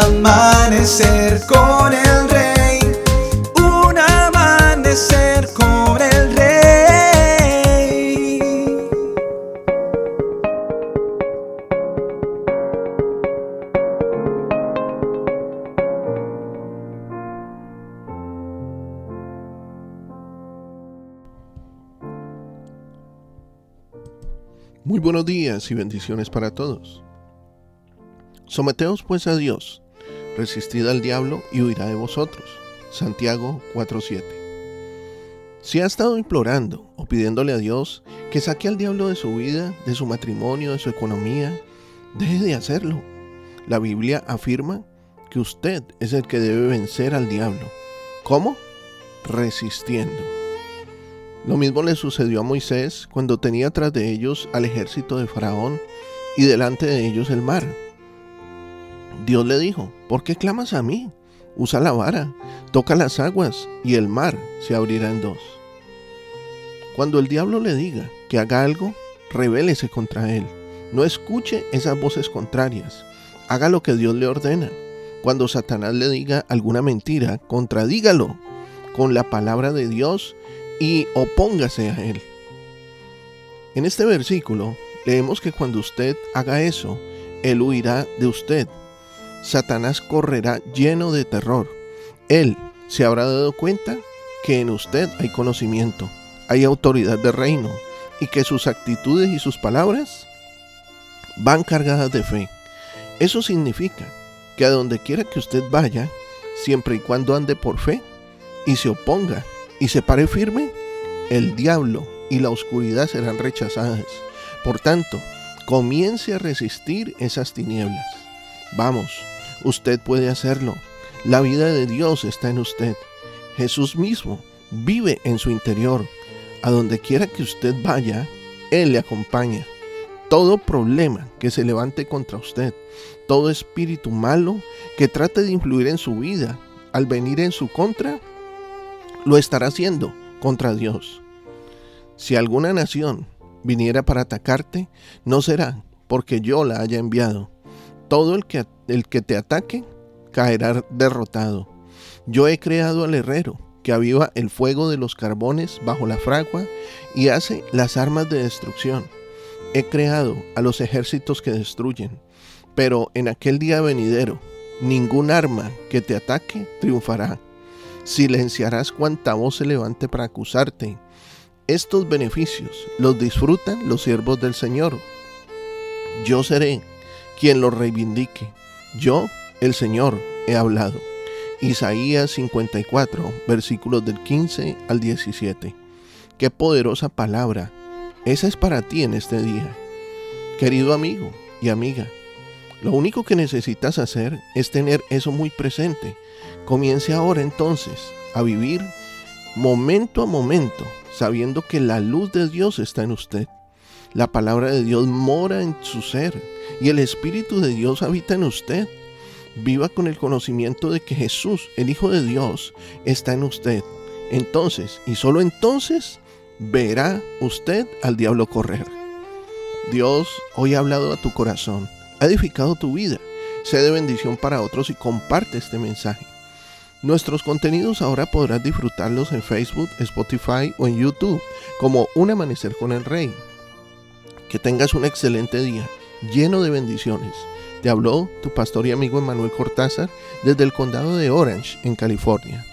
amanecer con el rey, un amanecer con el rey. Muy buenos días y bendiciones para todos. Someteos pues a Dios resistid al diablo y huirá de vosotros. Santiago 4:7. Si ha estado implorando o pidiéndole a Dios que saque al diablo de su vida, de su matrimonio, de su economía, deje de hacerlo. La Biblia afirma que usted es el que debe vencer al diablo. ¿Cómo? Resistiendo. Lo mismo le sucedió a Moisés cuando tenía tras de ellos al ejército de Faraón y delante de ellos el mar. Dios le dijo, ¿por qué clamas a mí? Usa la vara, toca las aguas y el mar se abrirá en dos. Cuando el diablo le diga que haga algo, rebélese contra él. No escuche esas voces contrarias. Haga lo que Dios le ordena. Cuando Satanás le diga alguna mentira, contradígalo con la palabra de Dios y opóngase a él. En este versículo leemos que cuando usted haga eso, él huirá de usted. Satanás correrá lleno de terror. Él se habrá dado cuenta que en usted hay conocimiento, hay autoridad de reino y que sus actitudes y sus palabras van cargadas de fe. Eso significa que a donde quiera que usted vaya, siempre y cuando ande por fe y se oponga y se pare firme, el diablo y la oscuridad serán rechazadas. Por tanto, comience a resistir esas tinieblas. Vamos, usted puede hacerlo. La vida de Dios está en usted. Jesús mismo vive en su interior. A donde quiera que usted vaya, Él le acompaña. Todo problema que se levante contra usted, todo espíritu malo que trate de influir en su vida, al venir en su contra, lo estará haciendo contra Dios. Si alguna nación viniera para atacarte, no será porque yo la haya enviado. Todo el que, el que te ataque caerá derrotado. Yo he creado al herrero que aviva el fuego de los carbones bajo la fragua y hace las armas de destrucción. He creado a los ejércitos que destruyen, pero en aquel día venidero, ningún arma que te ataque triunfará silenciarás cuanta voz se levante para acusarte. Estos beneficios los disfrutan los siervos del Señor. Yo seré quien los reivindique. Yo, el Señor, he hablado. Isaías 54, versículos del 15 al 17. Qué poderosa palabra. Esa es para ti en este día. Querido amigo y amiga, lo único que necesitas hacer es tener eso muy presente Comience ahora entonces a vivir momento a momento, sabiendo que la luz de Dios está en usted. La palabra de Dios mora en su ser y el Espíritu de Dios habita en usted. Viva con el conocimiento de que Jesús, el Hijo de Dios, está en usted. Entonces, y solo entonces, verá usted al diablo correr. Dios hoy ha hablado a tu corazón, ha edificado tu vida. Sé de bendición para otros y comparte este mensaje. Nuestros contenidos ahora podrás disfrutarlos en Facebook, Spotify o en YouTube como Un Amanecer con el Rey. Que tengas un excelente día, lleno de bendiciones. Te habló tu pastor y amigo Emanuel Cortázar desde el condado de Orange, en California.